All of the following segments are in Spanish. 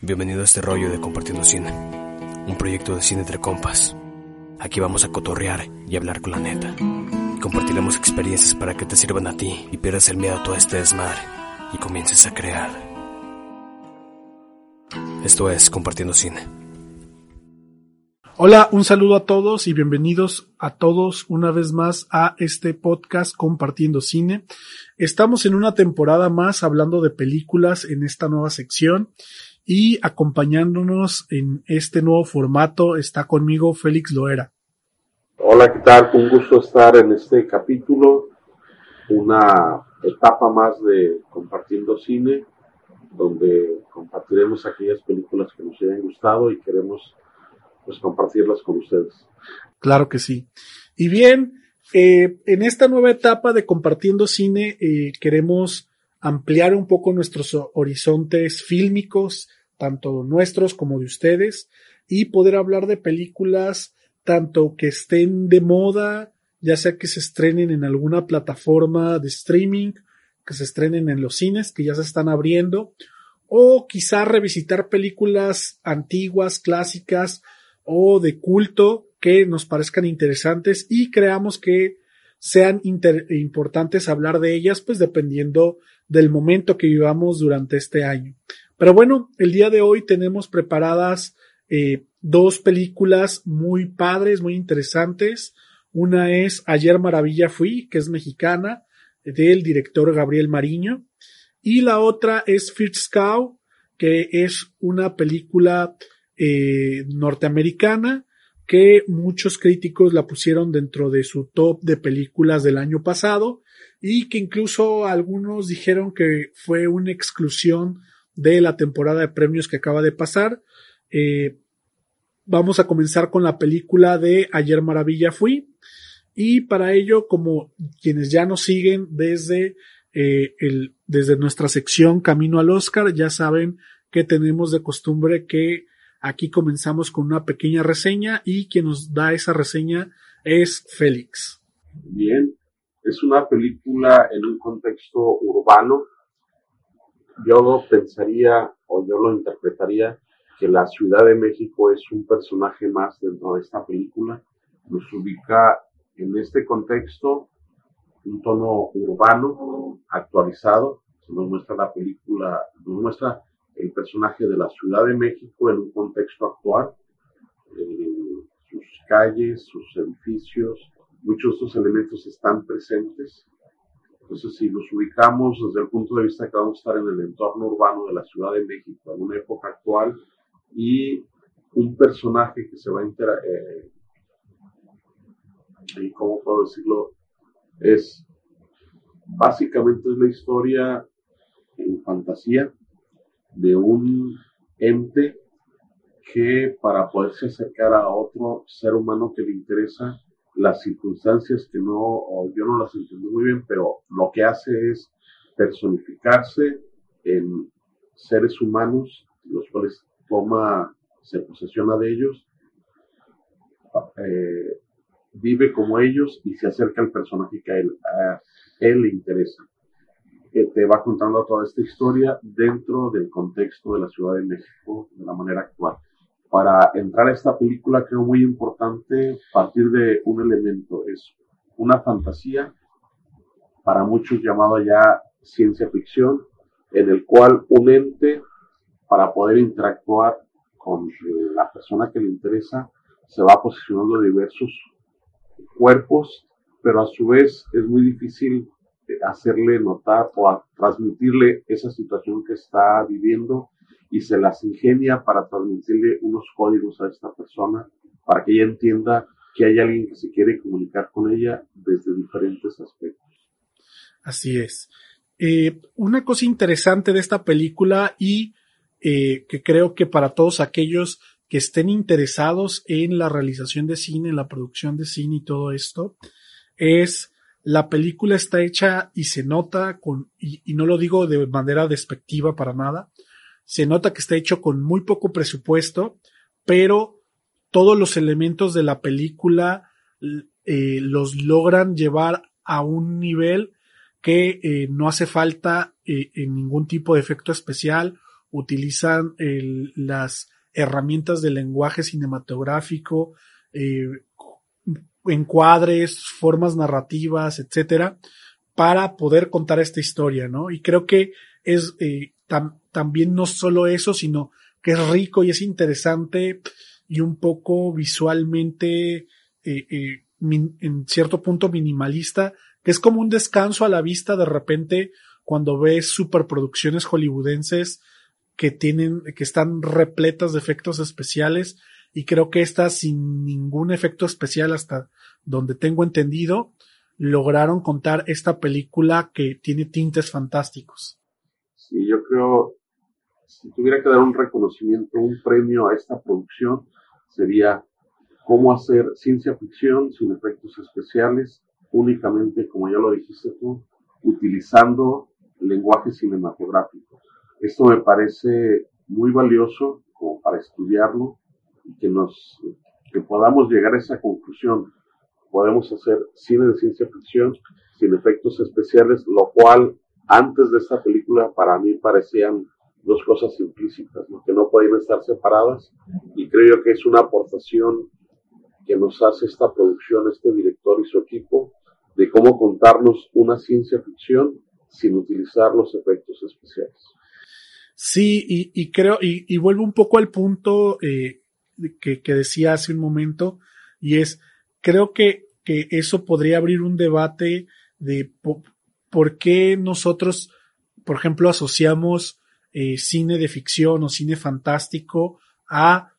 Bienvenido a este rollo de Compartiendo Cine, un proyecto de cine entre compas. Aquí vamos a cotorrear y hablar con la neta. Compartiremos experiencias para que te sirvan a ti y pierdas el miedo a todo este desmadre y comiences a crear. Esto es Compartiendo Cine. Hola, un saludo a todos y bienvenidos a todos una vez más a este podcast Compartiendo Cine. Estamos en una temporada más hablando de películas en esta nueva sección y acompañándonos en este nuevo formato está conmigo Félix Loera. Hola, ¿qué tal? Un gusto estar en este capítulo, una etapa más de Compartiendo Cine, donde compartiremos aquellas películas que nos hayan gustado y queremos pues compartirlas con ustedes. Claro que sí. Y bien, eh, en esta nueva etapa de Compartiendo Cine eh, queremos ampliar un poco nuestros horizontes fílmicos, tanto nuestros como de ustedes, y poder hablar de películas tanto que estén de moda, ya sea que se estrenen en alguna plataforma de streaming, que se estrenen en los cines, que ya se están abriendo, o quizá revisitar películas antiguas, clásicas o de culto que nos parezcan interesantes y creamos que sean importantes hablar de ellas, pues dependiendo del momento que vivamos durante este año. Pero bueno, el día de hoy tenemos preparadas eh, dos películas muy padres, muy interesantes. Una es Ayer Maravilla Fui, que es mexicana, del director Gabriel Mariño. Y la otra es First Cow, que es una película eh, norteamericana que muchos críticos la pusieron dentro de su top de películas del año pasado y que incluso algunos dijeron que fue una exclusión de la temporada de premios que acaba de pasar. Eh, vamos a comenzar con la película de Ayer Maravilla Fui. Y para ello, como quienes ya nos siguen desde, eh, el, desde nuestra sección Camino al Oscar, ya saben que tenemos de costumbre que aquí comenzamos con una pequeña reseña y quien nos da esa reseña es Félix. Bien, es una película en un contexto urbano yo pensaría o yo lo interpretaría que la Ciudad de México es un personaje más dentro de esta película. Nos ubica en este contexto un tono urbano, actualizado. Nos muestra la película, nos muestra el personaje de la Ciudad de México en un contexto actual. Eh, sus calles, sus edificios, muchos de estos elementos están presentes entonces, si nos ubicamos desde el punto de vista que vamos a estar en el entorno urbano de la Ciudad de México, en una época actual, y un personaje que se va a enterar, eh, y cómo puedo decirlo, es básicamente es la historia en fantasía de un ente que para poderse acercar a otro ser humano que le interesa, las circunstancias que no, yo no las entiendo muy bien, pero lo que hace es personificarse en seres humanos, los cuales toma, se posesiona de ellos, eh, vive como ellos y se acerca al personaje que a él, le interesa. Que te va contando toda esta historia dentro del contexto de la Ciudad de México de la manera actual para entrar a esta película creo muy importante partir de un elemento, es una fantasía, para muchos llamado ya ciencia ficción, en el cual un ente, para poder interactuar con la persona que le interesa, se va posicionando diversos cuerpos, pero a su vez es muy difícil hacerle notar o transmitirle esa situación que está viviendo y se las ingenia para transmitirle unos códigos a esta persona para que ella entienda que hay alguien que se quiere comunicar con ella desde diferentes aspectos. Así es. Eh, una cosa interesante de esta película y eh, que creo que para todos aquellos que estén interesados en la realización de cine, en la producción de cine y todo esto, es la película está hecha y se nota con, y, y no lo digo de manera despectiva para nada, se nota que está hecho con muy poco presupuesto, pero todos los elementos de la película eh, los logran llevar a un nivel que eh, no hace falta eh, en ningún tipo de efecto especial, utilizan las herramientas del lenguaje cinematográfico, encuadres, formas narrativas, etcétera, para poder contar esta historia, ¿no? Y creo que es tam, también no solo eso, sino que es rico y es interesante y un poco visualmente eh, eh, en cierto punto minimalista, que es como un descanso a la vista de repente cuando ves superproducciones hollywoodenses que tienen, que están repletas de efectos especiales y creo que esta sin ningún efecto especial hasta donde tengo entendido lograron contar esta película que tiene tintes fantásticos. Sí, yo creo, si tuviera que dar un reconocimiento, un premio a esta producción, sería cómo hacer ciencia ficción sin efectos especiales, únicamente, como ya lo dijiste tú, utilizando lenguaje cinematográfico. Esto me parece muy valioso como para estudiarlo y que nos que podamos llegar a esa conclusión. Podemos hacer cine de ciencia ficción sin efectos especiales, lo cual antes de esta película para mí parecían dos cosas implícitas, ¿no? que no podían estar separadas y creo que es una aportación que nos hace esta producción, este director y su equipo, de cómo contarnos una ciencia ficción sin utilizar los efectos especiales. Sí, y, creo, y, vuelvo un poco al punto eh, que, decía hace un momento, y es, creo que, que eso podría abrir un debate de por qué nosotros, por ejemplo, asociamos eh, cine de ficción o cine fantástico a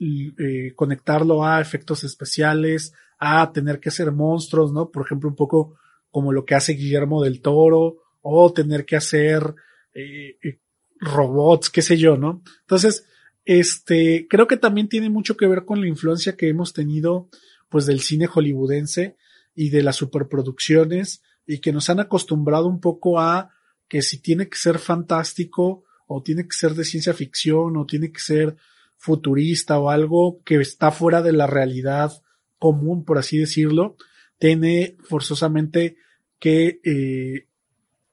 eh, conectarlo a efectos especiales, a tener que hacer monstruos, ¿no? Por ejemplo, un poco como lo que hace Guillermo del Toro, o tener que hacer eh, robots, qué sé yo, ¿no? Entonces, este, creo que también tiene mucho que ver con la influencia que hemos tenido, pues, del cine hollywoodense y de las superproducciones y que nos han acostumbrado un poco a que si tiene que ser fantástico o tiene que ser de ciencia ficción o tiene que ser futurista o algo que está fuera de la realidad común, por así decirlo, tiene forzosamente que eh,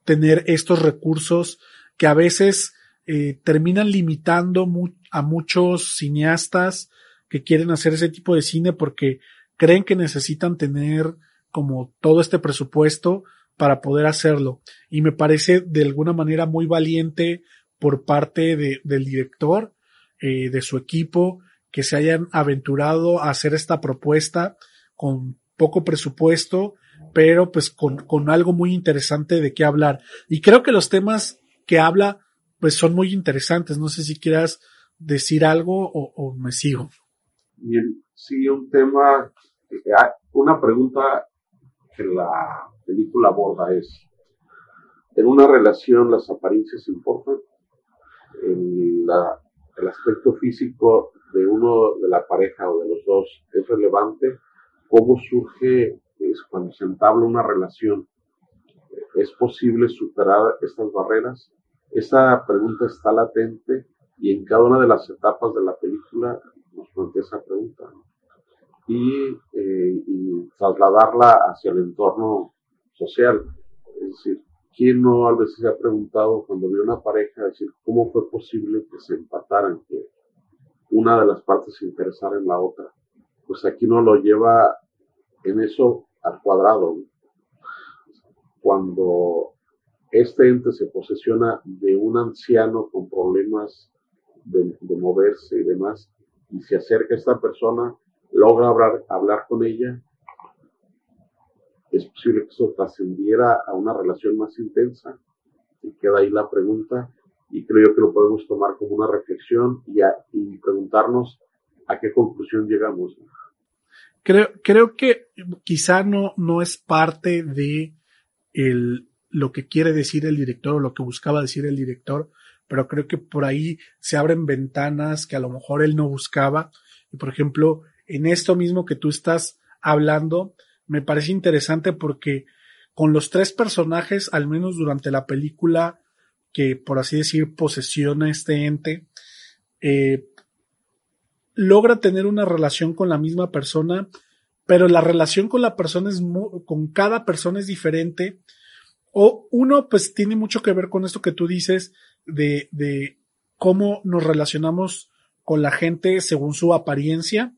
tener estos recursos que a veces eh, terminan limitando a muchos cineastas que quieren hacer ese tipo de cine porque creen que necesitan tener como todo este presupuesto para poder hacerlo. Y me parece de alguna manera muy valiente por parte de, del director, eh, de su equipo, que se hayan aventurado a hacer esta propuesta con poco presupuesto, pero pues con, con algo muy interesante de qué hablar. Y creo que los temas que habla pues son muy interesantes. No sé si quieras decir algo o, o me sigo. Bien, sí, un tema, una pregunta que la película aborda es, en una relación las apariencias importan, el, la, el aspecto físico de uno de la pareja o de los dos es relevante, cómo surge es cuando se entabla una relación, es posible superar estas barreras. Esa pregunta está latente y en cada una de las etapas de la película nos plantea esa pregunta ¿no? Y, eh, y trasladarla hacia el entorno social. Es decir, ¿quién no a veces se ha preguntado cuando vio una pareja, decir, cómo fue posible que se empataran, que una de las partes se interesara en la otra? Pues aquí no lo lleva en eso al cuadrado. Cuando este ente se posesiona de un anciano con problemas de, de moverse y demás, y se acerca a esta persona, logra hablar, hablar con ella, es posible que eso trascendiera a una relación más intensa. Y queda ahí la pregunta, y creo que lo podemos tomar como una reflexión y, y preguntarnos a qué conclusión llegamos. Creo, creo que quizá no, no es parte de el, lo que quiere decir el director o lo que buscaba decir el director, pero creo que por ahí se abren ventanas que a lo mejor él no buscaba. Y por ejemplo, en esto mismo que tú estás hablando, me parece interesante porque con los tres personajes, al menos durante la película, que por así decir posesiona este ente, eh, logra tener una relación con la misma persona, pero la relación con la persona es con cada persona es diferente. O uno, pues tiene mucho que ver con esto que tú dices de, de cómo nos relacionamos con la gente según su apariencia.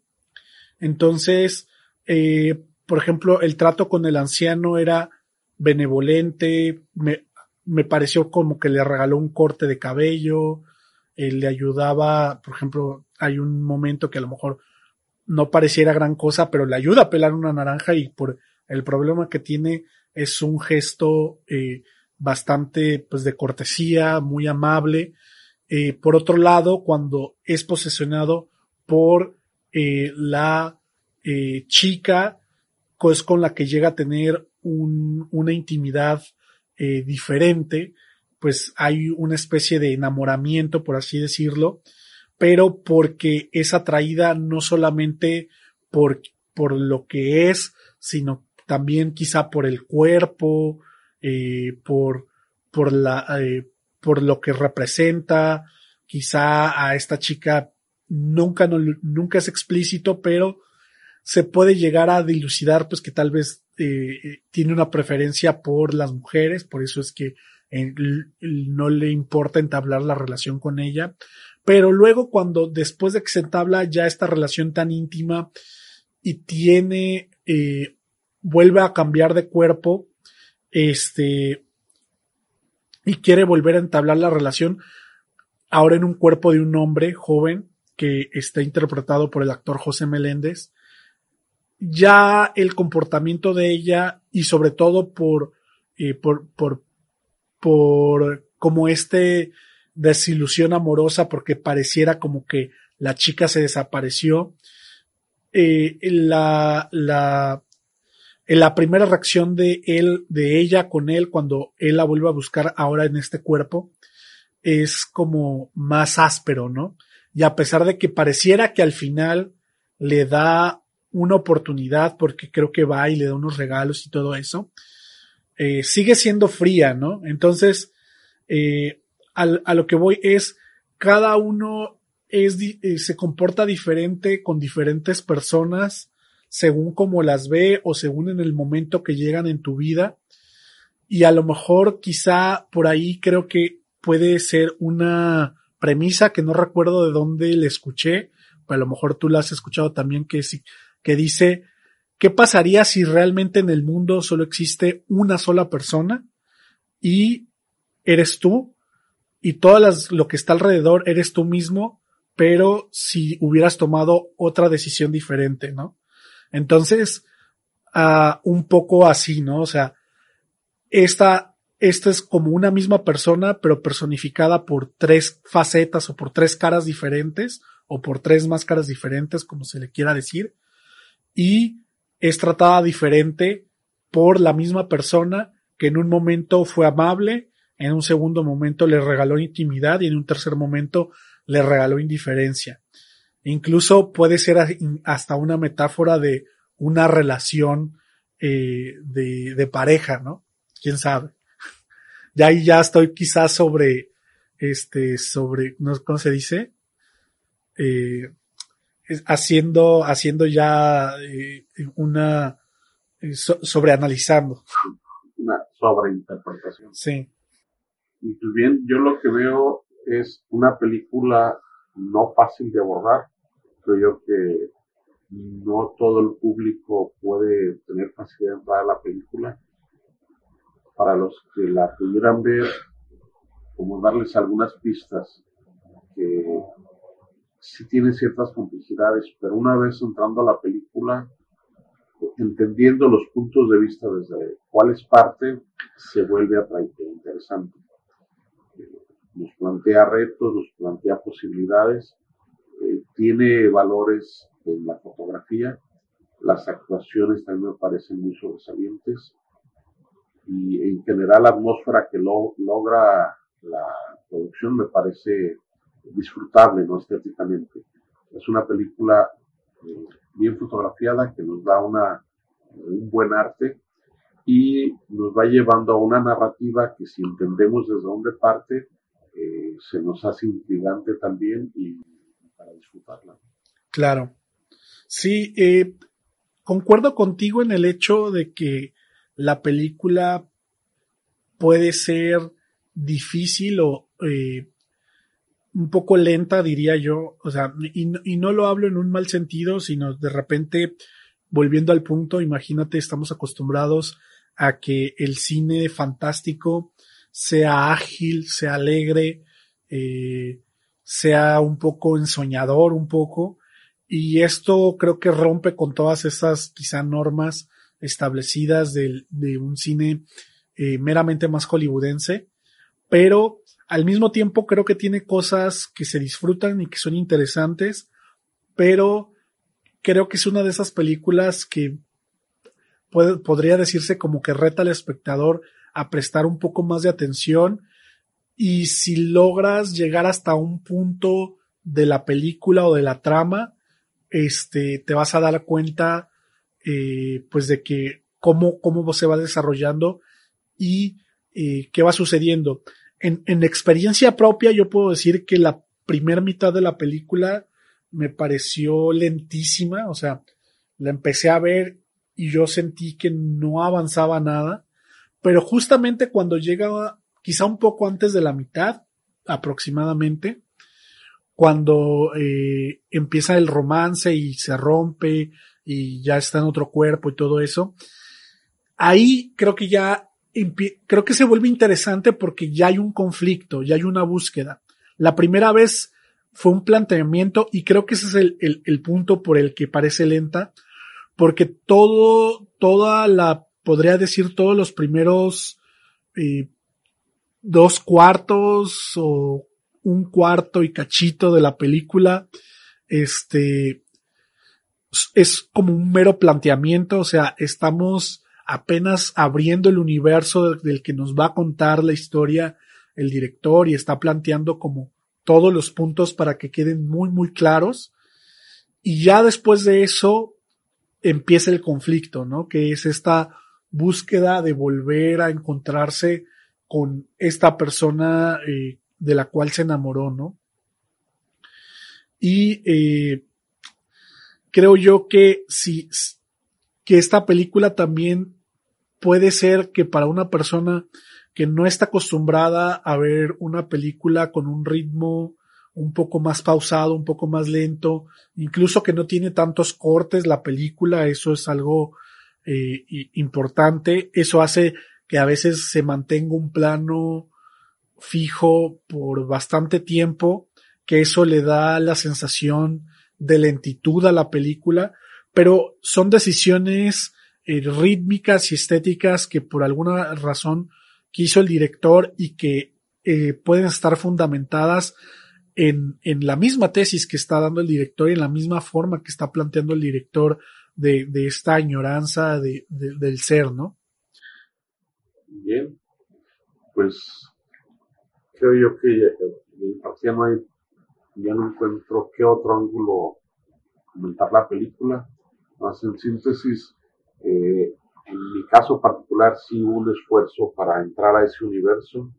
Entonces, eh, por ejemplo, el trato con el anciano era benevolente, me, pareció como que le regaló un corte de cabello, eh, le ayudaba, por ejemplo, hay un momento que a lo mejor no pareciera gran cosa, pero le ayuda a pelar una naranja y por el problema que tiene es un gesto eh, bastante pues de cortesía, muy amable. Por otro lado, cuando es posesionado por eh, la eh, chica, pues con la que llega a tener un, una intimidad eh, diferente, pues hay una especie de enamoramiento, por así decirlo, pero porque es atraída no solamente por, por lo que es, sino también quizá por el cuerpo, por, por la, por lo que representa, quizá a esta chica nunca, nunca es explícito, pero se puede llegar a dilucidar pues que tal vez eh, tiene una preferencia por las mujeres, por eso es que eh, no le importa entablar la relación con ella, pero luego cuando después de que se entabla ya esta relación tan íntima y tiene, eh, vuelve a cambiar de cuerpo, este, y quiere volver a entablar la relación, ahora en un cuerpo de un hombre joven que está interpretado por el actor José Meléndez, ya el comportamiento de ella y sobre todo por, eh, por, por, por como este desilusión amorosa porque pareciera como que la chica se desapareció. Eh, la, la, la primera reacción de él, de ella con él cuando él la vuelve a buscar ahora en este cuerpo es como más áspero, ¿no? Y a pesar de que pareciera que al final le da una oportunidad porque creo que va y le da unos regalos y todo eso, eh, sigue siendo fría, ¿no? Entonces, eh, a lo que voy es, cada uno es, eh, se comporta diferente con diferentes personas según como las ve o según en el momento que llegan en tu vida. Y a lo mejor quizá por ahí creo que puede ser una premisa que no recuerdo de dónde le escuché, a lo mejor tú la has escuchado también que, que dice, ¿qué pasaría si realmente en el mundo solo existe una sola persona y eres tú y todo las, lo que está alrededor eres tú mismo, pero si hubieras tomado otra decisión diferente, ¿no? Entonces, uh, un poco así, ¿no? O sea, esta, esta es como una misma persona, pero personificada por tres facetas o por tres caras diferentes o por tres máscaras diferentes, como se le quiera decir, y es tratada diferente por la misma persona que en un momento fue amable, en un segundo momento le regaló intimidad y en un tercer momento le regaló indiferencia. Incluso puede ser hasta una metáfora de una relación eh, de, de, pareja, ¿no? ¿Quién sabe? Ya ahí ya estoy quizás sobre, este, sobre, ¿no? ¿cómo se dice? Eh, haciendo, haciendo ya eh, una, eh, so, sobreanalizando. Una sobreinterpretación. Sí. Y pues bien, yo lo que veo es una película no fácil de abordar. Creo yo que no todo el público puede tener facilidad ver la película. Para los que la pudieran ver, como darles algunas pistas que sí tiene ciertas complejidades, pero una vez entrando a la película, entendiendo los puntos de vista desde cuál es parte, se vuelve atrayente, interesante. Nos plantea retos, nos plantea posibilidades, eh, tiene valores en la fotografía, las actuaciones también me parecen muy sobresalientes y en general la atmósfera que lo, logra la, producción me parece disfrutable, ¿no? Estéticamente. Es una película eh, bien fotografiada que nos da una, un buen arte y nos va llevando a una narrativa que si entendemos desde dónde parte, eh, se nos hace intrigante también y para disfrutarla. Claro. Sí, eh, concuerdo contigo en el hecho de que la película puede ser difícil o eh, un poco lenta, diría yo. O sea, y, no lo hablo en un mal sentido, sino de repente, volviendo al punto, imagínate, estamos acostumbrados a que el cine fantástico sea ágil, sea alegre, eh, sea un poco ensoñador, un poco. Y esto creo que rompe con todas esas quizá normas establecidas de, un cine eh, meramente más hollywoodense. Pero al mismo tiempo creo que tiene cosas que se disfrutan y que son interesantes. Pero creo que es una de esas películas que podría decirse como que reta al espectador a prestar un poco más de atención y si logras llegar hasta un punto de la película o de la trama, este, te vas a dar cuenta, eh, pues de que cómo, cómo se va desarrollando y eh, qué va sucediendo. En, en experiencia propia, yo puedo decir que la primera mitad de la película me pareció lentísima, o sea, la empecé a ver y yo sentí que no avanzaba nada, pero justamente cuando llegaba quizá un poco antes de la mitad, aproximadamente, cuando eh, empieza el romance y se rompe y ya está en otro cuerpo y todo eso, ahí creo que ya creo que se vuelve interesante porque ya hay un conflicto, ya hay una búsqueda. La primera vez fue un planteamiento y creo que ese es el, el, punto por el que parece lenta, porque todo, toda la, podría decir todos los primeros eh, dos cuartos o un cuarto y cachito de la película, este, es como un mero planteamiento, o sea, estamos apenas abriendo el universo del que nos va a contar la historia el director y está planteando como todos los puntos para que queden muy, muy claros. Y ya después de eso, empieza el conflicto, ¿no? Que es esta búsqueda de volver a encontrarse con esta persona eh, de la cual se enamoró, ¿no? Y eh, creo yo que si que esta película también puede ser que para una persona que no está acostumbrada a ver una película con un ritmo un poco más pausado, un poco más lento, incluso que no tiene tantos cortes la película, eso es algo eh, importante, eso hace que a veces se mantenga un plano fijo por bastante tiempo, que eso le da la sensación de lentitud a la película, pero son decisiones eh, rítmicas y estéticas que por alguna razón quiso el director y que eh, pueden estar fundamentadas en, en la misma tesis que está dando el director y en la misma forma que está planteando el director de, de esta añoranza de, del ser, ¿no? Bien, pues creo yo que ya, no hay, ya no encuentro qué otro ángulo comentar la película. Más en síntesis, eh, en mi caso particular sí hubo un esfuerzo para entrar a ese universo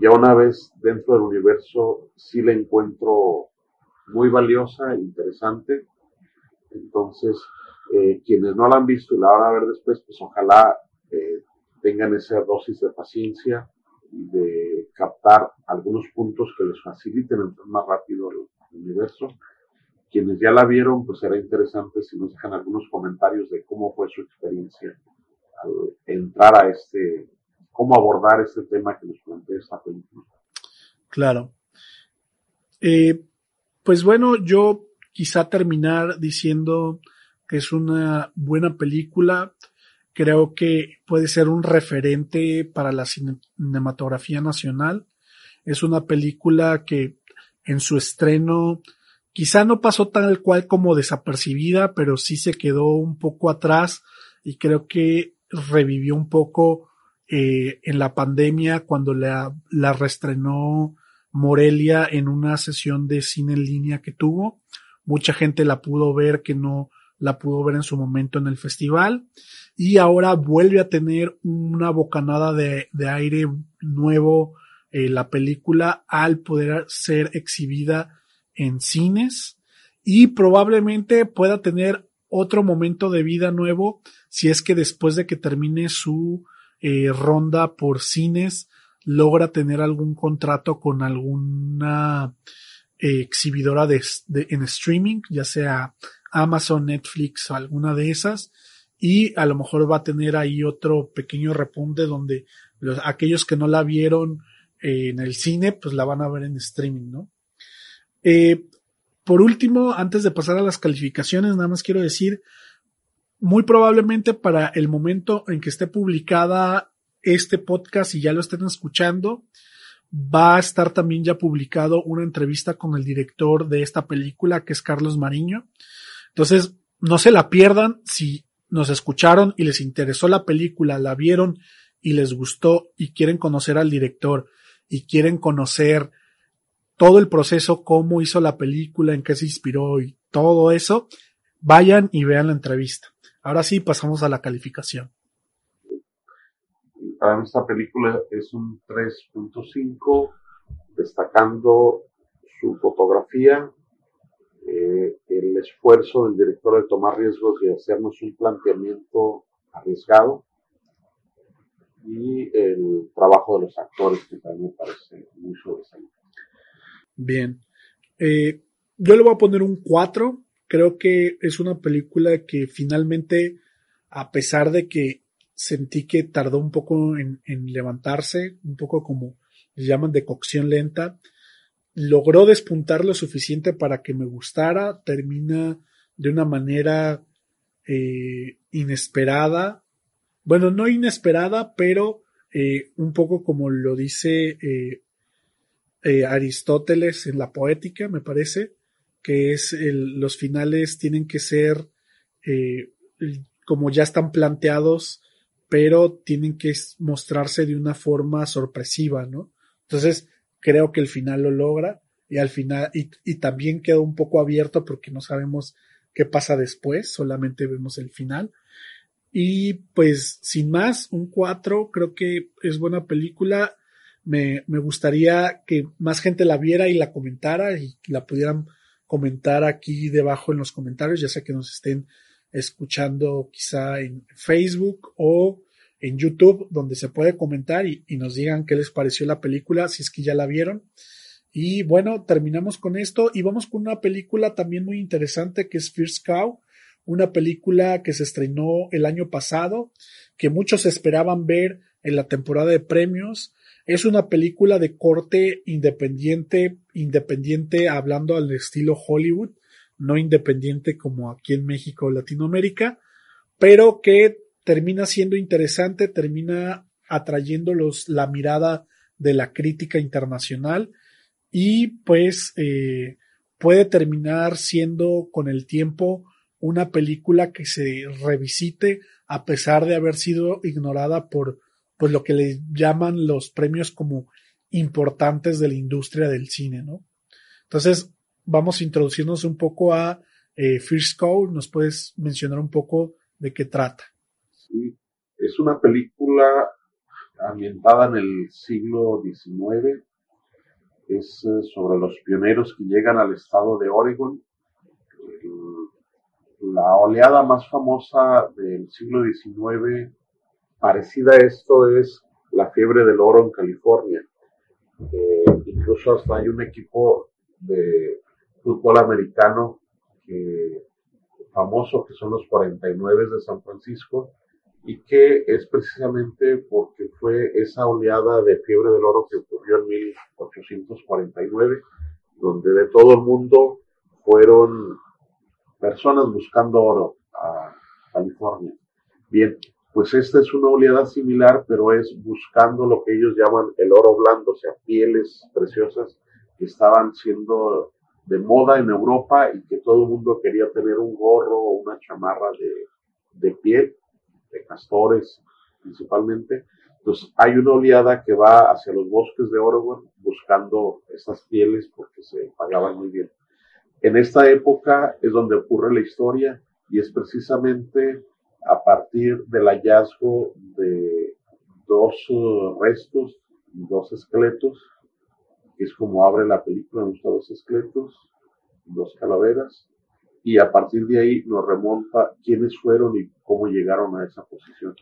ya una vez dentro del universo sí la encuentro muy valiosa, interesante. Entonces, eh, quienes no la han visto y la van a ver después, pues ojalá eh, tengan esa dosis de paciencia y de captar algunos puntos que les faciliten entrar más rápido al universo. Quienes ya la vieron, pues será interesante si nos dejan algunos comentarios de cómo fue su experiencia al entrar a este cómo abordar este tema que nos plantea esta película. Claro. Eh, pues bueno, yo quizá terminar diciendo que es una buena película. Creo que puede ser un referente para la cinematografía nacional. Es una película que en su estreno quizá no pasó tal cual como desapercibida, pero sí se quedó un poco atrás y creo que revivió un poco eh, en la pandemia cuando la, la restrenó Morelia en una sesión de cine en línea que tuvo. Mucha gente la pudo ver que no la pudo ver en su momento en el festival. Y ahora vuelve a tener una bocanada de, de aire nuevo eh, la película al poder ser exhibida en cines. Y probablemente pueda tener otro momento de vida nuevo si es que después de que termine su eh, ronda por cines logra tener algún contrato con alguna eh, exhibidora de, en streaming, ya sea Amazon, Netflix alguna de esas, y a lo mejor va a tener ahí otro pequeño repunte donde los, aquellos que no la vieron eh, en el cine, pues la van a ver en streaming, ¿no? Eh, por último, antes de pasar a las calificaciones, nada más quiero decir, muy probablemente para el momento en que esté publicada este podcast y ya lo estén escuchando, va a estar también ya publicado una entrevista con el director de esta película, que es Carlos Mariño. Entonces, no se la pierdan si nos escucharon y les interesó la película, la vieron y les gustó y quieren conocer al director y quieren conocer todo el proceso, cómo hizo la película, en qué se inspiró y todo eso, vayan y vean la entrevista. Ahora sí, pasamos a la calificación para esta película es un 3.5, destacando su fotografía, eh, el esfuerzo del director de tomar riesgos y hacernos un planteamiento arriesgado y el trabajo de los actores que también parece muy sobresaliente. Bien, eh, yo le voy a poner un 4, creo que es una película que finalmente, a pesar de que sentí que tardó un poco en, levantarse, un poco como le llaman de cocción lenta. Logró despuntar lo suficiente para que me gustara, termina de una manera eh, inesperada. Bueno, no inesperada, pero eh, un poco como lo dice eh, Aristóteles en la poética, me parece, que es los finales tienen que ser como ya están planteados pero tienen que mostrarse de una forma sorpresiva, ¿no? Entonces, creo que el final lo logra y al final, y, también queda un poco abierto porque no sabemos qué pasa después, solamente vemos el final. Y pues, sin más, un 4, creo que es buena película. Me, me gustaría que más gente la viera y la comentara y la pudieran comentar aquí debajo en los comentarios, ya sea que nos estén escuchando quizá en Facebook o en YouTube, donde se puede comentar y, nos digan qué les pareció la película, si es que ya la vieron. Y bueno, terminamos con esto y vamos con una película también muy interesante que es First Cow, una película que se estrenó el año pasado, que muchos esperaban ver en la temporada de premios. Es una película de corte independiente, independiente hablando al estilo Hollywood no independiente como aquí en México o Latinoamérica, pero que termina siendo interesante, termina atrayendo la mirada de la crítica internacional y pues eh, puede terminar siendo con el tiempo una película que se revisite a pesar de haber sido ignorada por pues lo que le llaman los premios como importantes de la industria del cine, ¿no? Entonces, vamos a introducirnos un poco a eh, First Code. ¿Nos puedes mencionar un poco de qué trata? Es una película ambientada en el siglo XIX. Es eh, sobre los pioneros que llegan al estado de Oregon. La oleada más famosa del siglo XIX, parecida a esto, es la fiebre del oro en California. Eh, incluso hasta hay un equipo de fútbol americano famoso que son los 49 de San Francisco y que es precisamente porque fue esa oleada de fiebre del oro que ocurrió en 1849, donde de todo el mundo fueron personas buscando oro a California. Bien, pues esta es una oleada similar, pero es buscando lo que ellos llaman el oro blando, o sea, pieles preciosas que estaban siendo de moda en Europa y que todo el mundo quería tener un gorro o una chamarra de, piel, de castores principalmente, Entonces hay una oleada que va hacia los bosques de Oregon buscando estas pieles porque se pagaban muy bien. En esta época es donde ocurre la historia y es precisamente a partir del hallazgo de dos uh, restos, dos esqueletos, que es como abre la película, nos dos esqueletos, dos calaveras, y a partir de ahí nos remonta quiénes fueron y cómo llegaron a esa posición.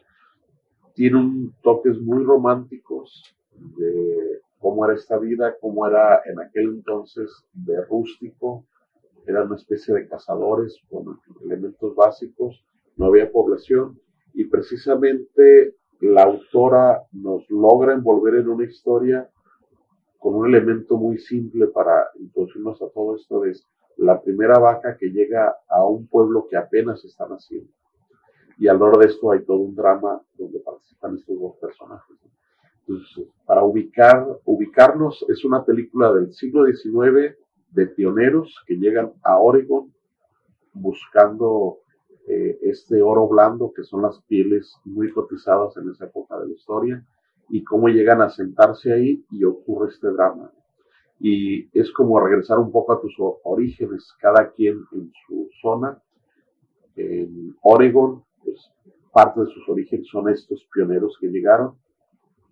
Tiene un toques muy románticos de cómo era esta vida, cómo era en aquel entonces de rústico, era una especie de cazadores con elementos básicos, no había población y precisamente la autora nos logra envolver en una historia con un elemento muy simple para introducirnos a todo esto es la primera vaca que llega a un pueblo que apenas está naciendo. Y alrededor de esto hay todo un drama donde participan estos dos personajes. Para ubicar, ubicarnos, es una película del siglo XIX de pioneros que llegan a Oregon buscando eh, este oro blando, que son las pieles muy cotizadas en esa época de la historia, y cómo llegan a sentarse ahí y ocurre este drama. Y es como regresar un poco a tus orígenes, cada quien en su zona. En Oregon, pues parte de sus orígenes son estos pioneros que llegaron.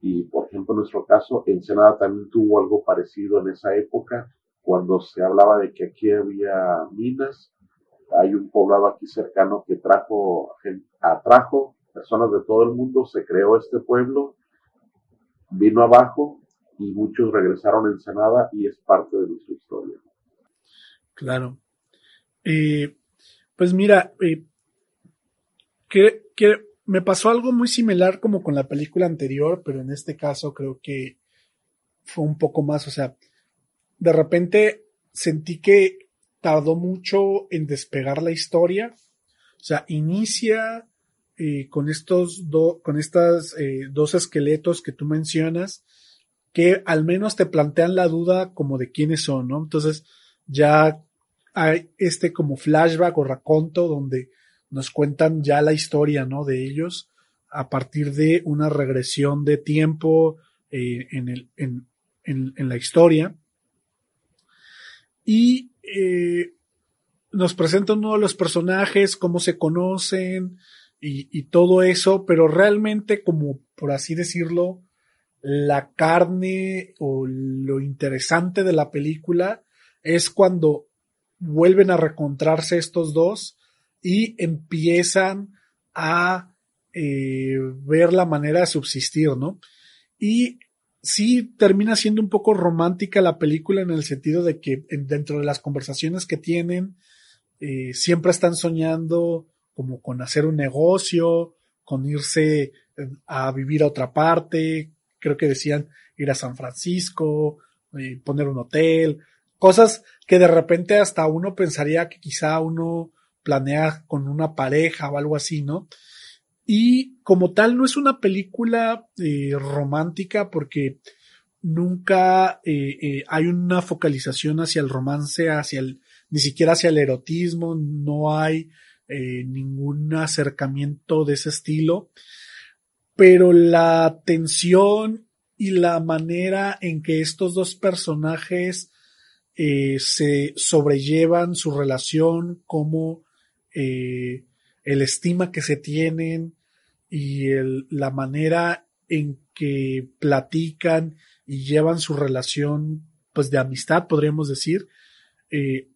Y por ejemplo, en nuestro caso, Ensenada también tuvo algo parecido en esa época, cuando se hablaba de que aquí había minas, hay un poblado aquí cercano que trajo, atrajo personas de todo el mundo, se creó este pueblo, vino abajo y muchos regresaron a Ensenada y es parte de nuestra historia. Claro. Eh, pues mira, eh, que, que me pasó algo muy similar como con la película anterior, pero en este caso creo que fue un poco más, o sea, de repente sentí que tardó mucho en despegar la historia. O sea, inicia eh, con estos dos, con estas dos esqueletos que tú mencionas, que al menos te plantean la duda como de quiénes son, ¿no? Entonces, ya hay este como flashback o raconto donde nos cuentan ya la historia, ¿no? De ellos a partir de una regresión de tiempo eh, en, el, en, en la historia y eh, nos presenta uno de los personajes, cómo se conocen y, todo eso, pero realmente como por así decirlo, la carne o lo interesante de la película es cuando vuelven a recontrarse estos dos y empiezan a eh, ver la manera de subsistir, ¿no? Y sí termina siendo un poco romántica la película en el sentido de que dentro de las conversaciones que tienen, eh, siempre están soñando como con hacer un negocio, con irse eh, a vivir a otra parte, creo que decían ir a San Francisco, eh, poner un hotel, cosas que de repente hasta uno pensaría que quizá uno planea con una pareja o algo así, ¿no? Y como tal, no es una película eh, romántica porque nunca eh, hay una focalización hacia el romance, hacia el, ni siquiera hacia el erotismo, no hay ningún acercamiento de ese estilo. Pero la tensión y la manera en que estos dos personajes se sobrellevan su relación, como el estima que se tienen, y la manera en que platican y llevan su relación pues de amistad, podríamos decir, eh,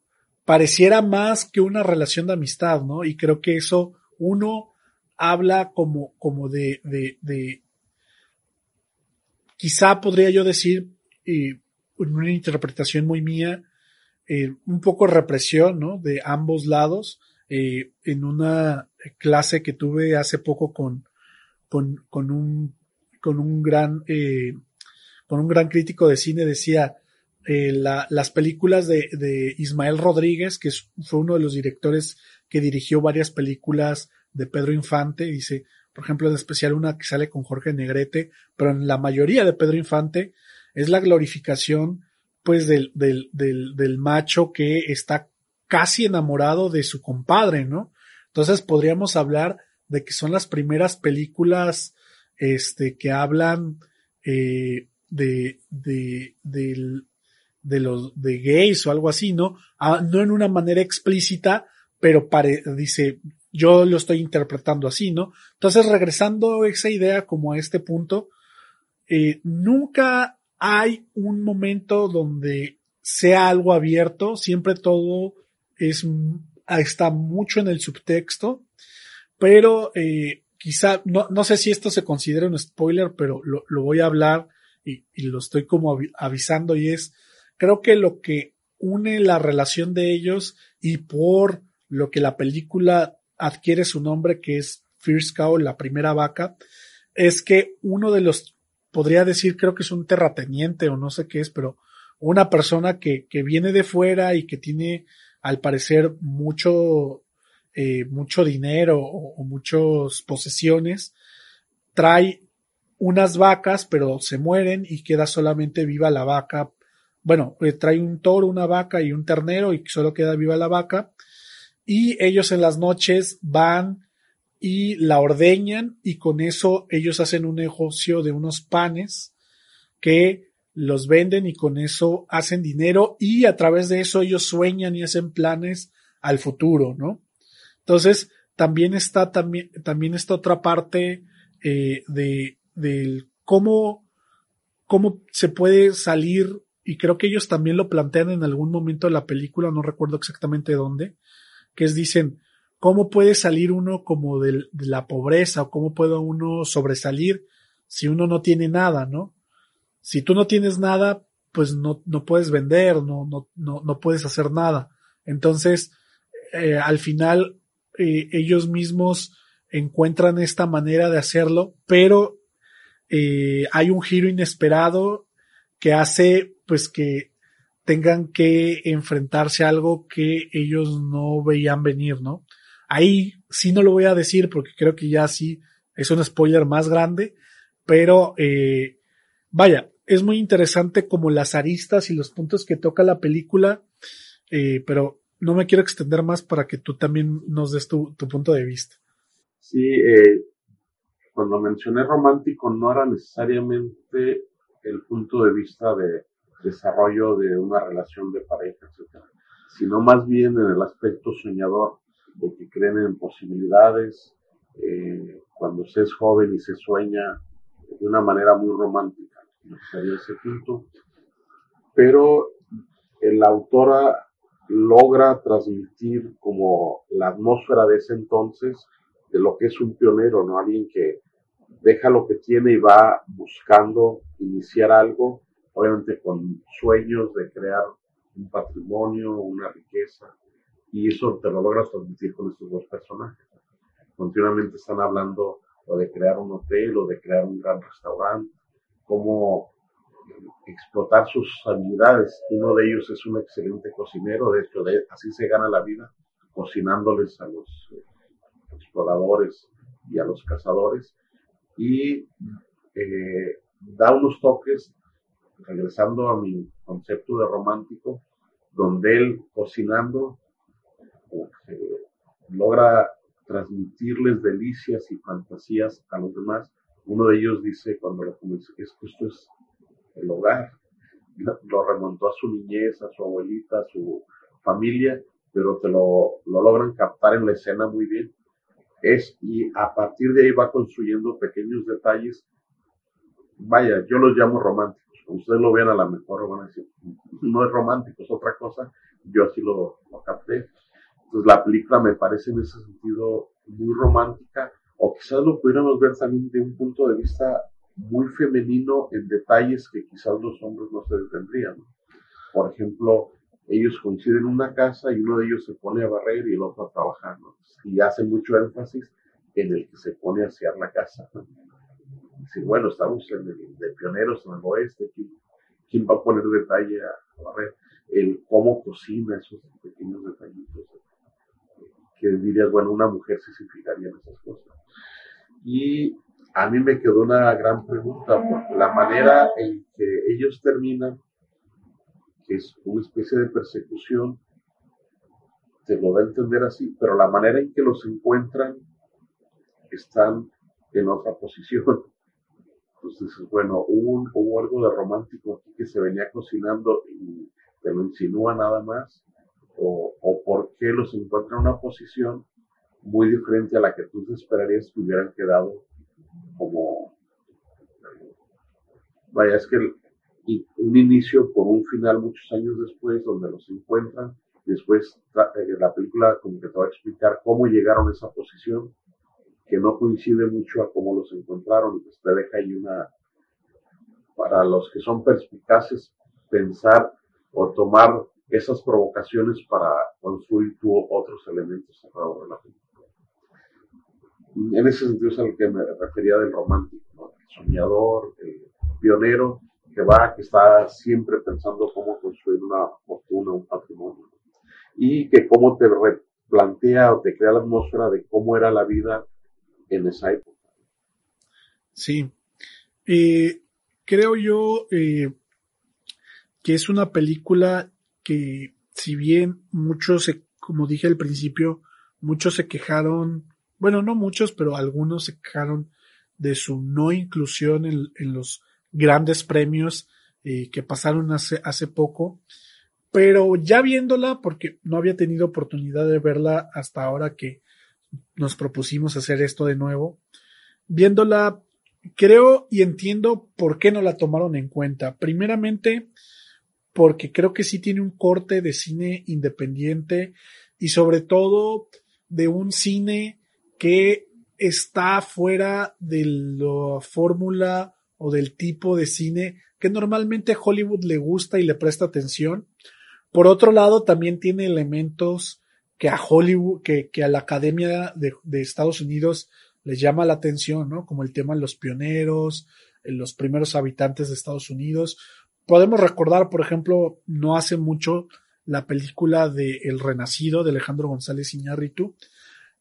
pareciera más que una relación de amistad, ¿no? Y creo que eso uno habla como, como de, de, quizá podría yo decir, eh, en una interpretación muy mía, eh, un poco represión, ¿no? De ambos lados, eh, en una clase que tuve hace poco con, con, con un, con un gran, eh, con un gran crítico de cine decía, la, las películas de, de, Ismael Rodríguez, que fue uno de los directores que dirigió varias películas de Pedro Infante, dice, por ejemplo, en especial una que sale con Jorge Negrete, pero en la mayoría de Pedro Infante es la glorificación, pues, del, del, del, del macho que está casi enamorado de su compadre, ¿no? Entonces podríamos hablar de que son las primeras películas este, que hablan eh, de, de, de, los de gays o algo así, ¿no? Ah, no en una manera explícita, pero pare, dice, yo lo estoy interpretando así, ¿no? Entonces, regresando a esa idea como a este punto, eh, nunca hay un momento donde sea algo abierto, siempre todo es, está mucho en el subtexto, pero eh, quizá, no, no sé si esto se considera un spoiler, pero lo, voy a hablar y, lo estoy como avisando y es, creo que lo que une la relación de ellos y por lo que la película adquiere su nombre, que es First Cow, la primera vaca, es que uno de los, podría decir, creo que es un terrateniente o no sé qué es, pero una persona que, que viene de fuera y que tiene, al parecer, mucho, eh, mucho dinero o, muchas posesiones, trae unas vacas, pero se mueren y queda solamente viva la vaca. Bueno, eh, trae un toro, una vaca y un ternero y solo queda viva la vaca y ellos en las noches van y la ordeñan y con eso ellos hacen un negocio de unos panes que los venden y con eso hacen dinero y a través de eso ellos sueñan y hacen planes al futuro, ¿no? Entonces, también está también, también esta otra parte eh, de, cómo, cómo se puede salir, y creo que ellos también lo plantean en algún momento de la película, no recuerdo exactamente dónde, que es dicen, ¿cómo puede salir uno como de, la pobreza o cómo puede uno sobresalir si uno no tiene nada, ¿no? Si tú no tienes nada, pues no, no puedes vender, no, no, no, no puedes hacer nada. Entonces, eh, al final, eh, ellos mismos encuentran esta manera de hacerlo, pero eh, hay un giro inesperado que hace pues que tengan que enfrentarse a algo que ellos no veían venir, ¿no? Ahí sí no lo voy a decir porque creo que ya sí es un spoiler más grande, pero eh, vaya, es muy interesante como las aristas y los puntos que toca la película, eh, pero no me quiero extender más para que tú también nos des tu, punto de vista. Sí, eh, cuando mencioné romántico no era necesariamente el punto de vista de desarrollo de una relación de pareja, etcétera, sino más bien en el aspecto soñador, de que creen en posibilidades, eh, cuando se es joven y se sueña de una manera muy romántica, sería ese punto. Pero la autora logra transmitir como la atmósfera de ese entonces de lo que es un pionero, ¿no? Alguien que deja lo que tiene y va buscando iniciar algo obviamente con sueños de crear un patrimonio, una riqueza, y eso te lo logras transmitir con estos dos personajes. Continuamente están hablando o de crear un hotel o de crear un gran restaurante, cómo explotar sus habilidades. Uno de ellos es un excelente cocinero, de hecho, así se gana la vida, cocinándoles a los eh, exploradores y a los cazadores, y eh, da unos toques regresando a mi concepto de romántico, donde él cocinando eh, logra transmitirles delicias y fantasías a los demás. Uno de ellos dice cuando lo comienza que esto es el hogar. Lo remontó a su niñez, a su abuelita, a su familia, pero te lo, lo logran captar en la escena muy bien. Es, y a partir de ahí va construyendo pequeños detalles. Vaya, yo los llamo románticos ustedes lo vean a la mejor, van a decir, no es romántico, es otra cosa, yo así lo, lo capté. Entonces la película me parece en ese sentido muy romántica, o quizás lo pudiéramos ver también de un punto de vista muy femenino en detalles que quizás los hombres no se detendrían. Por ejemplo, ellos coinciden en una casa y uno de ellos se pone a barrer y el otro a trabajar, Y hace mucho énfasis en el que se pone a asear la casa. Bueno, estamos en el, de pioneros en el oeste, ¿quién, va a poner detalle a, ver el cómo cocina esos pequeños detallitos? Que dirías, bueno, una mujer sí se fijaría en esas cosas. Y a mí me quedó una gran pregunta, porque la manera en que ellos terminan, que es una especie de persecución, te lo da a entender así, pero la manera en que los encuentran están en otra posición. Entonces dices, bueno, hubo, hubo algo de romántico aquí que se venía cocinando y te lo insinúa nada más, o, o por qué los encuentra en una posición muy diferente a la que tú esperarías que hubieran quedado como, vaya, es que un inicio por un final muchos años después, donde los encuentran, después eh, la película como que te va a explicar cómo llegaron a esa posición, que no coincide mucho a cómo los encontraron, pues te deja ahí una, para los que son perspicaces, pensar o tomar esas provocaciones para construir tú otros elementos alrededor de la película. En ese sentido es al que me refería del romántico, el soñador, el pionero que va, que está siempre pensando cómo construir una fortuna, un patrimonio. Y que cómo te replantea o te crea la atmósfera de cómo era la vida en esa época. Sí. Creo yo eh, que es una película que si bien muchos, como dije al principio, muchos se quejaron, bueno, no muchos, pero algunos se quejaron de su no inclusión en, los grandes premios eh, que pasaron hace poco. Pero ya viéndola, porque no había tenido oportunidad de verla hasta ahora que nos propusimos hacer esto de nuevo, viéndola, creo y entiendo por qué no la tomaron en cuenta. Primeramente, porque creo que sí tiene un corte de cine independiente y sobre todo de un cine que está fuera de la fórmula o del tipo de cine que normalmente Hollywood le gusta y le presta atención. Por otro lado, también tiene elementos que a Hollywood, que, que a la Academia de, Estados Unidos les llama la atención, ¿no? Como el tema de los pioneros, los primeros habitantes de Estados Unidos. Podemos recordar, por ejemplo, no hace mucho la película de El Renacido de Alejandro González Iñárritu,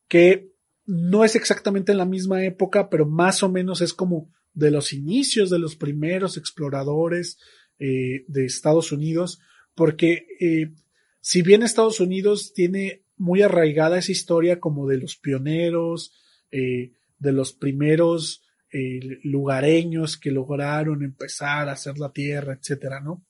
que no es exactamente en la misma época, pero más o menos es como de los inicios de los primeros exploradores eh, de Estados Unidos, porque eh, si bien Estados Unidos tiene muy arraigada esa historia como de los pioneros, eh, de los primeros eh, lugareños que lograron empezar a hacer la tierra, etcétera, ¿no?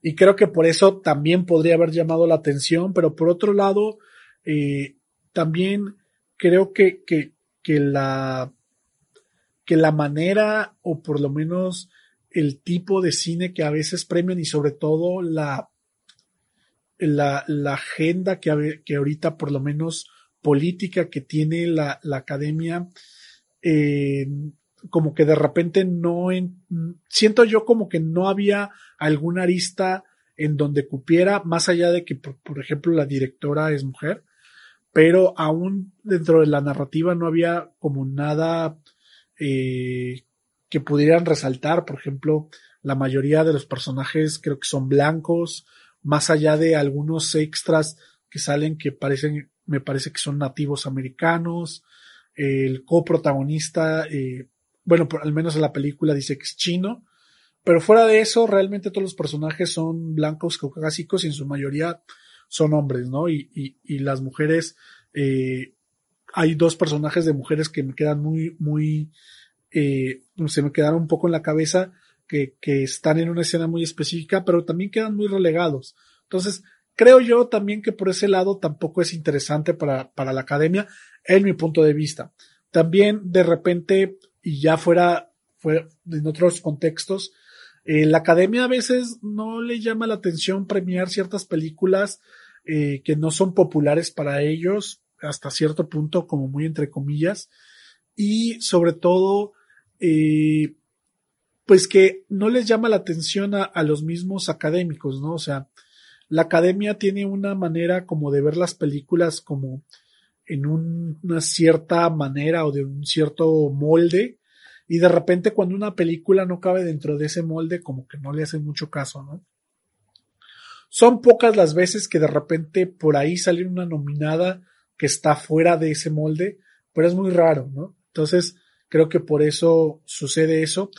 Y creo que por eso también podría haber llamado la atención, pero por otro lado, eh, también creo que, que, que la que la manera o por lo menos el tipo de cine que a veces premian y sobre todo la, la, agenda que, que ahorita por lo menos política que tiene la, la academia, eh, como que de repente no, en, siento yo como que no había alguna arista en donde cupiera, más allá de que, por, por ejemplo, la directora es mujer, pero aún dentro de la narrativa no había como nada eh, que pudieran resaltar. Por ejemplo, la mayoría de los personajes creo que son blancos, más allá de algunos extras que salen que parecen, me parece que son nativos americanos. El coprotagonista, eh, bueno, por, al menos en la película dice que es chino. Pero fuera de eso, realmente todos los personajes son blancos caucásicos y en su mayoría son hombres, ¿no? Y, y, y las mujeres, eh, hay dos personajes de mujeres que me quedan muy, muy, eh, se me quedaron un poco en la cabeza que, que están en una escena muy específica, pero también quedan muy relegados. Entonces, creo yo también que por ese lado tampoco es interesante para, para la academia, en mi punto de vista. También, de repente, y ya fuera, fuera en otros contextos, eh, la academia a veces no le llama la atención premiar ciertas películas eh, que no son populares para ellos, hasta cierto punto, como muy entre comillas, y sobre todo, eh, pues que no les llama la atención a, los mismos académicos, ¿no? O sea, la academia tiene una manera como de ver las películas como en un, una cierta manera o de un cierto molde, y de repente cuando una película no cabe dentro de ese molde, como que no le hace mucho caso, ¿no? Son pocas las veces que de repente por ahí sale una nominada que está fuera de ese molde, pero es muy raro, ¿no? Entonces, creo que por eso sucede eso.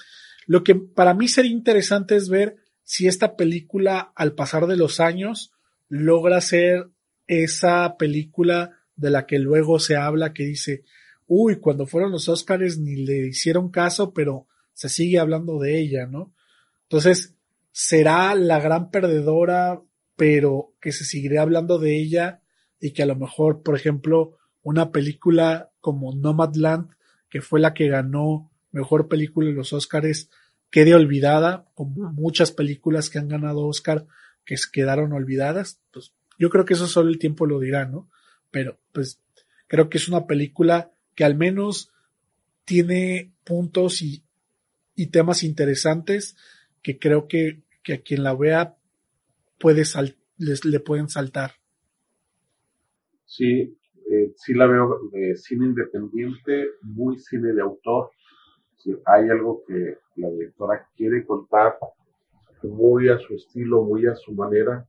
Lo que para mí sería interesante es ver si esta película, al pasar de los años, logra ser esa película de la que luego se habla que dice, uy, cuando fueron los Oscars ni le hicieron caso, pero se sigue hablando de ella, ¿no? Entonces, será la gran perdedora, pero que se seguirá hablando de ella y que a lo mejor, por ejemplo, una película como Nomadland, que fue la que ganó mejor película en los Oscars, quede olvidada, como muchas películas que han ganado Oscar que quedaron olvidadas, pues yo creo que eso solo el tiempo lo dirá, ¿no? Pero pues creo que es una película que al menos tiene puntos y, y temas interesantes que creo que, que a quien la vea puede sal, les, le pueden saltar. Sí, eh, sí la veo de cine independiente, muy cine de autor. Si hay algo que la directora quiere contar muy a su estilo, muy a su manera,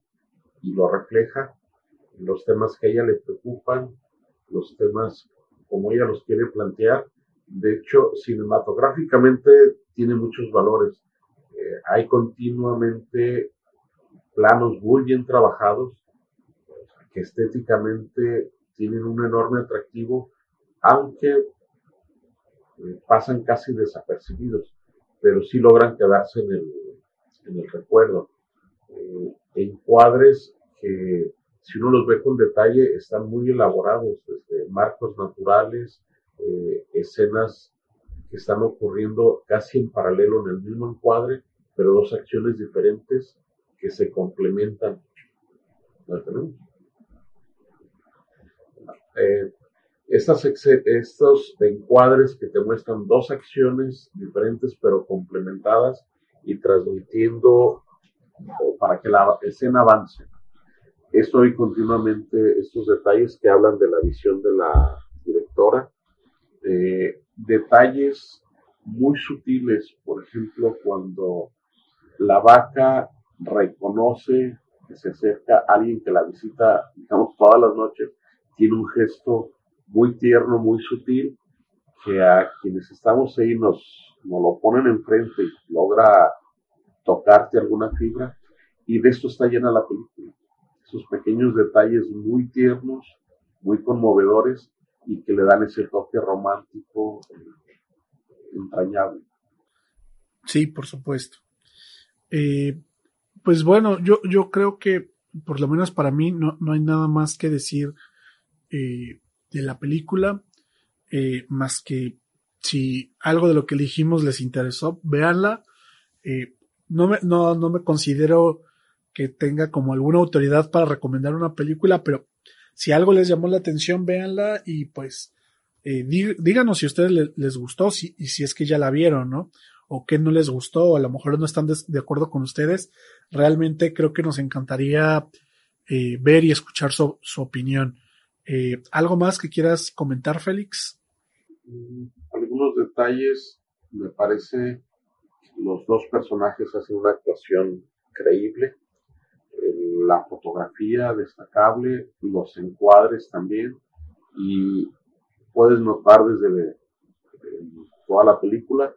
y lo refleja. Los temas que a ella le preocupan, los temas como ella los quiere plantear. De hecho, cinematográficamente tiene muchos valores. Eh, hay continuamente planos muy bien trabajados, que estéticamente tienen un enorme atractivo, aunque eh, pasan casi desapercibidos, pero sí logran quedarse en el, en el recuerdo. Eh, encuadres que si uno los ve con detalle están muy elaborados, desde marcos naturales, eh, escenas que están ocurriendo casi en paralelo en el mismo encuadre, pero dos acciones diferentes que se complementan. Eh, estas, estos encuadres que te muestran dos acciones diferentes pero complementadas y transmitiendo para que la escena avance. Estoy continuamente estos detalles que hablan de la visión de la directora, eh, detalles muy sutiles, por ejemplo, cuando la vaca reconoce que se acerca a alguien que la visita, digamos, todas las noches, tiene un gesto muy tierno, muy sutil, que a quienes estamos ahí nos, nos lo ponen enfrente y logra tocarte alguna fibra, y de esto está llena la película. Esos pequeños detalles muy tiernos, muy conmovedores, y que le dan ese toque romántico entrañable. Sí, por supuesto. Eh, pues bueno, yo, yo creo que por lo menos para mí no, no hay nada más que decir eh, de la película, eh, más que si algo de lo que dijimos les interesó, véanla. Eh, no, me, no, no me considero que tenga como alguna autoridad para recomendar una película, pero si algo les llamó la atención, véanla y pues eh, díganos si a ustedes les, gustó si, y si es que ya la vieron, ¿no? O qué no les gustó, o a lo mejor no están de, acuerdo con ustedes. Realmente creo que nos encantaría eh, ver y escuchar su, su opinión. Eh, ¿Algo más que quieras comentar, Félix? Algunos detalles, me parece, los dos personajes hacen una actuación creíble la fotografía destacable, los encuadres también, y puedes notar desde toda la película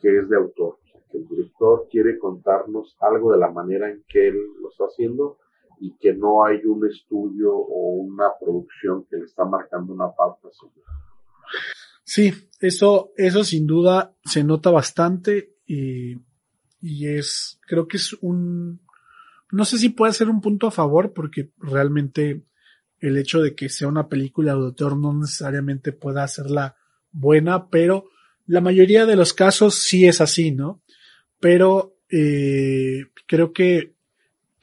que es de autor, que el director quiere contarnos algo de la manera en que él lo está haciendo y que no hay un estudio o una producción que le está marcando una pauta. Sí, eso, eso sin duda se nota bastante y, y es, creo que es un, no sé si puede ser un punto a favor porque realmente el hecho de que sea una película de autor no necesariamente pueda hacerla buena, pero la mayoría de los casos sí es así, ¿no? Pero eh, creo que,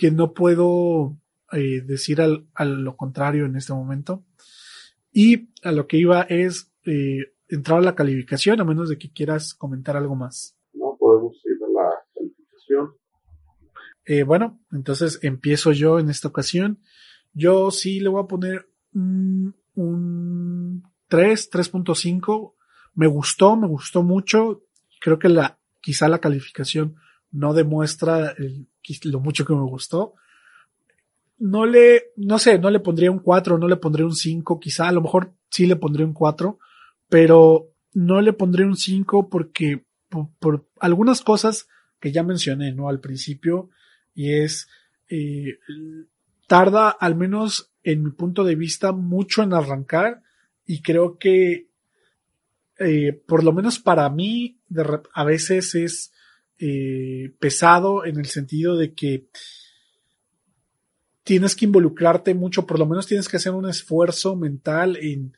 que no puedo eh, decir al, a lo contrario en este momento. Y a lo que iba es eh, entrar a la calificación, a menos de que quieras comentar algo más. No podemos ir a la calificación. Eh, bueno, entonces empiezo yo en esta ocasión. Yo sí le voy a poner un, un 3, 3.5. Me gustó, me gustó mucho. Creo que la, quizá la calificación no demuestra lo mucho que me gustó. No le, no sé, no le pondría un 4, no le pondría un 5, quizá a lo mejor sí le pondría un 4, pero no le pondría un 5 porque por, por algunas cosas que ya mencioné, ¿no? Al principio, y es, eh, tarda al menos en mi punto de vista mucho en arrancar y creo que eh, por lo menos para mí, a veces es eh, pesado en el sentido de que tienes que involucrarte mucho, por lo menos tienes que hacer un esfuerzo mental en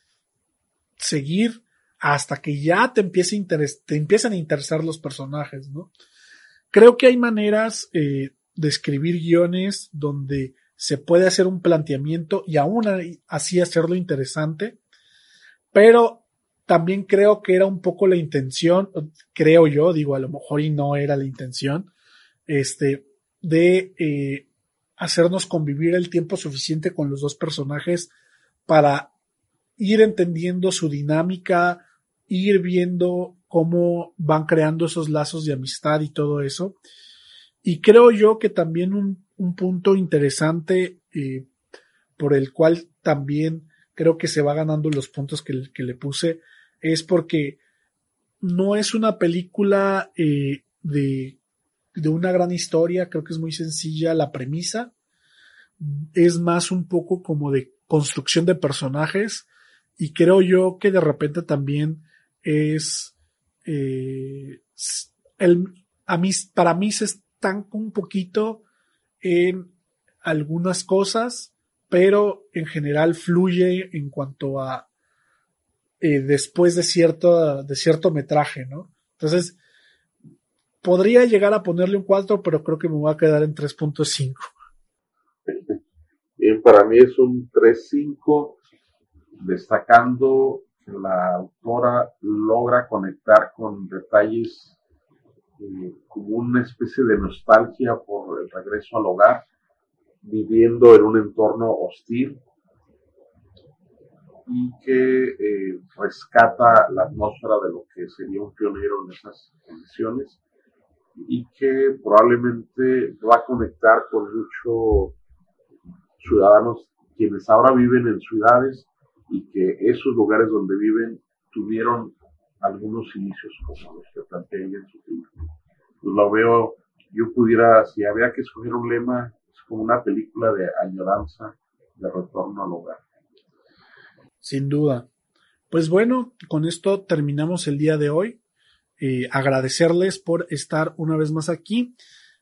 seguir hasta que ya te, empiece a interesar los personajes, ¿no? Creo que hay maneras eh, de escribir guiones donde se puede hacer un planteamiento y aún así hacerlo interesante, pero también creo que era un poco la intención, creo yo, digo, a lo mejor y no era la intención, este, de eh, hacernos convivir el tiempo suficiente con los dos personajes para ir entendiendo su dinámica, ir viendo cómo van creando esos lazos de amistad y todo eso. Y creo yo que también un, un punto interesante eh, por el cual también creo que se va ganando los puntos que le puse es porque no es una película eh, de, de una gran historia, creo que es muy sencilla la premisa, es más un poco como de construcción de personajes y creo yo que de repente también es eh, el, a mí, para mí se estanca un poquito en algunas cosas, pero en general fluye en cuanto a después de cierto, de cierto metraje, ¿no? Entonces, podría llegar a ponerle un 4, pero creo que me voy a quedar en 3.5. Bien, para mí es un 3.5, destacando que la autora logra conectar con detalles eh, como una especie de nostalgia por el regreso al hogar, viviendo en un entorno hostil y que eh, rescata la atmósfera de lo que sería un pionero en esas condiciones y que probablemente va a conectar con muchos ciudadanos quienes ahora viven en ciudades y que esos lugares donde viven tuvieron algunos inicios como los que planteé en su tiempo. Pues lo veo, yo pudiera, si había que escoger un lema, es como una película de añoranza, de retorno al hogar. Sin duda. Pues bueno, con esto terminamos el día de hoy. Eh, agradecerles por estar una vez más aquí.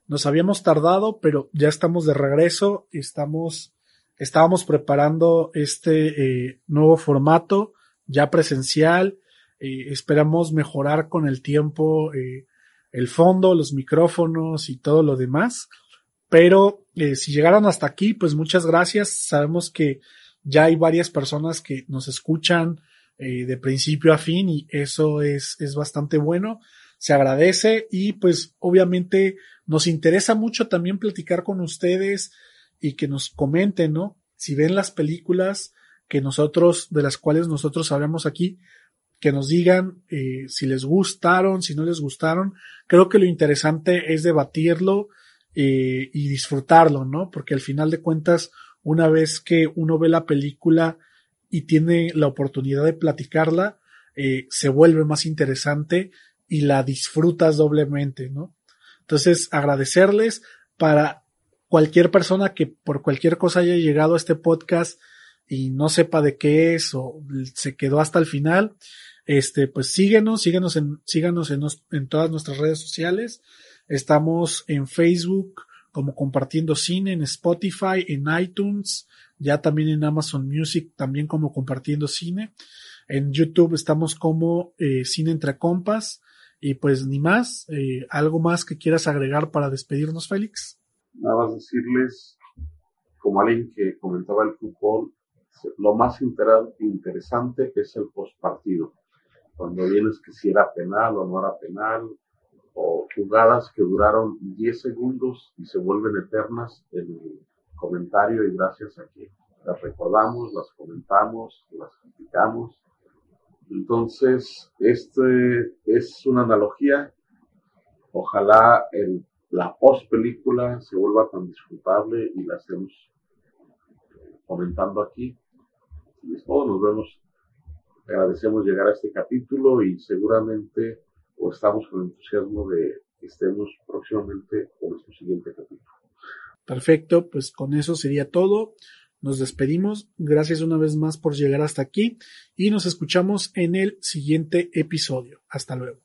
Nos habíamos tardado, pero ya estamos de regreso. Estamos, estábamos preparando este eh, nuevo formato ya presencial. Eh, esperamos mejorar con el tiempo el fondo, los micrófonos y todo lo demás. Pero si llegaron hasta aquí, pues muchas gracias. Sabemos que ya hay varias personas que nos escuchan eh, de principio a fin y eso es, es bastante bueno. Se agradece y pues obviamente nos interesa mucho también platicar con ustedes y que nos comenten, ¿no? Si ven las películas que nosotros, de las cuales nosotros hablamos aquí, que nos digan eh, si les gustaron, si no les gustaron. Creo que lo interesante es debatirlo eh, y disfrutarlo, ¿no? Porque al final de cuentas una vez que uno ve la película y tiene la oportunidad de platicarla, eh, se vuelve más interesante y la disfrutas doblemente, ¿no? Entonces, agradecerles para cualquier persona que por cualquier cosa haya llegado a este podcast y no sepa de qué es o se quedó hasta el final, este, pues síguenos, síguenos en, síganos en, en todas nuestras redes sociales. Estamos en Facebook, como compartiendo cine en Spotify, en iTunes, ya también en Amazon Music, también como compartiendo cine. En YouTube estamos como eh, Cine entre Compas. Y pues ni más, eh, ¿algo más que quieras agregar para despedirnos, Félix? Nada más decirles, como alguien que comentaba el fútbol, lo más interesante es el postpartido. Cuando vienes que si era penal o no era penal, o jugadas que duraron 10 segundos y se vuelven eternas en el comentario y gracias a que las recordamos, las comentamos, las criticamos. Entonces, este es una analogía. Ojalá el, la post película se vuelva tan disfrutable y la estemos comentando aquí. Y es nos vemos. Agradecemos llegar a este capítulo y seguramente estamos con entusiasmo de que estemos próximamente con nuestro siguiente capítulo. Perfecto, pues con eso sería todo. Nos despedimos. Gracias una vez más por llegar hasta aquí y nos escuchamos en el siguiente episodio. Hasta luego.